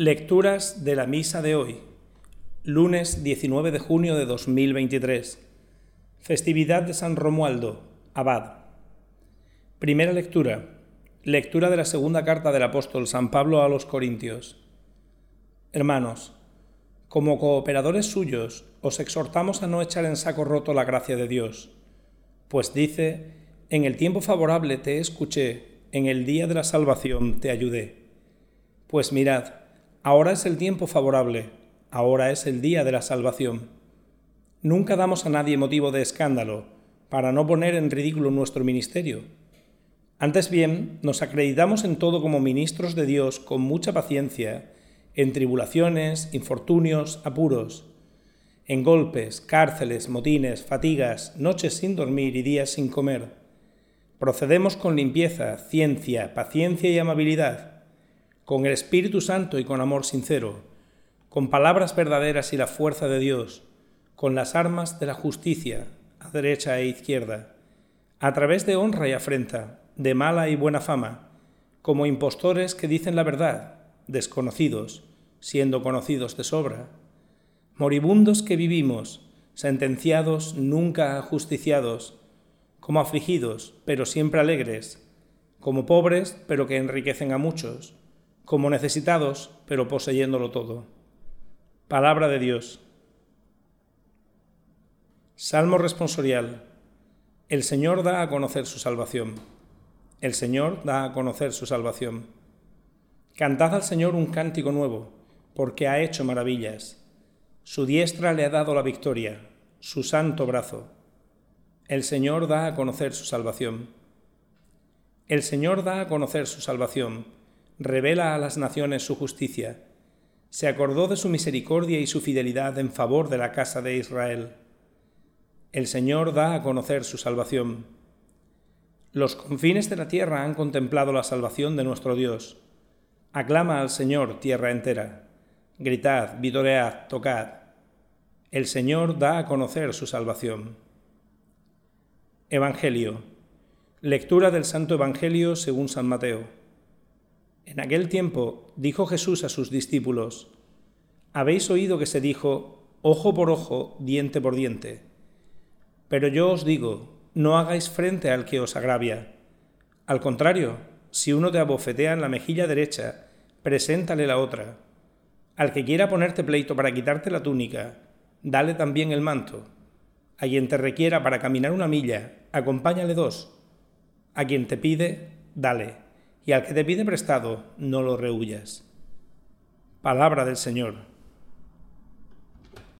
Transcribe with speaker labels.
Speaker 1: Lecturas de la Misa de hoy, lunes 19 de junio de 2023, festividad de San Romualdo, Abad. Primera lectura, lectura de la segunda carta del apóstol San Pablo a los Corintios. Hermanos, como cooperadores suyos, os exhortamos a no echar en saco roto la gracia de Dios, pues dice, en el tiempo favorable te escuché, en el día de la salvación te ayudé. Pues mirad, ahora es el tiempo favorable, ahora es el día de la salvación. Nunca damos a nadie motivo de escándalo, para no poner en ridículo nuestro ministerio. Antes bien, nos acreditamos en todo como ministros de Dios con mucha paciencia, en tribulaciones, infortunios, apuros, en golpes, cárceles, motines, fatigas, noches sin dormir y días sin comer. Procedemos con limpieza, ciencia, paciencia y amabilidad, con el Espíritu Santo y con amor sincero, con palabras verdaderas y la fuerza de Dios, con las armas de la justicia, a derecha e izquierda, a través de honra y afrenta, de mala y buena fama, como impostores que dicen la verdad, desconocidos, siendo conocidos de sobra, moribundos que vivimos, sentenciados, nunca ajusticiados, como afligidos, pero siempre alegres, como pobres, pero que enriquecen a muchos, como necesitados, pero poseyéndolo todo. Palabra de Dios. Salmo responsorial. El Señor da a conocer su salvación. El Señor da a conocer su salvación. Cantad al Señor un cántico nuevo, porque ha hecho maravillas. Su diestra le ha dado la victoria, su santo brazo. El Señor da a conocer su salvación. El Señor da a conocer su salvación, revela a las naciones su justicia. Se acordó de su misericordia y su fidelidad en favor de la casa de Israel. El Señor da a conocer su salvación. Los confines de la tierra han contemplado la salvación de nuestro Dios. Aclama al Señor tierra entera. Gritad, vitoread, tocad. El Señor da a conocer su salvación. Evangelio. Lectura del Santo Evangelio según San Mateo. En aquel tiempo dijo Jesús a sus discípulos, Habéis oído que se dijo, ojo por ojo, diente por diente. Pero yo os digo, no hagáis frente al que os agravia. Al contrario, si uno te abofetea en la mejilla derecha, preséntale la otra. Al que quiera ponerte pleito para quitarte la túnica, dale también el manto. A quien te requiera para caminar una milla, acompáñale dos. A quien te pide, dale. Y al que te pide prestado, no lo rehuyas. Palabra del Señor.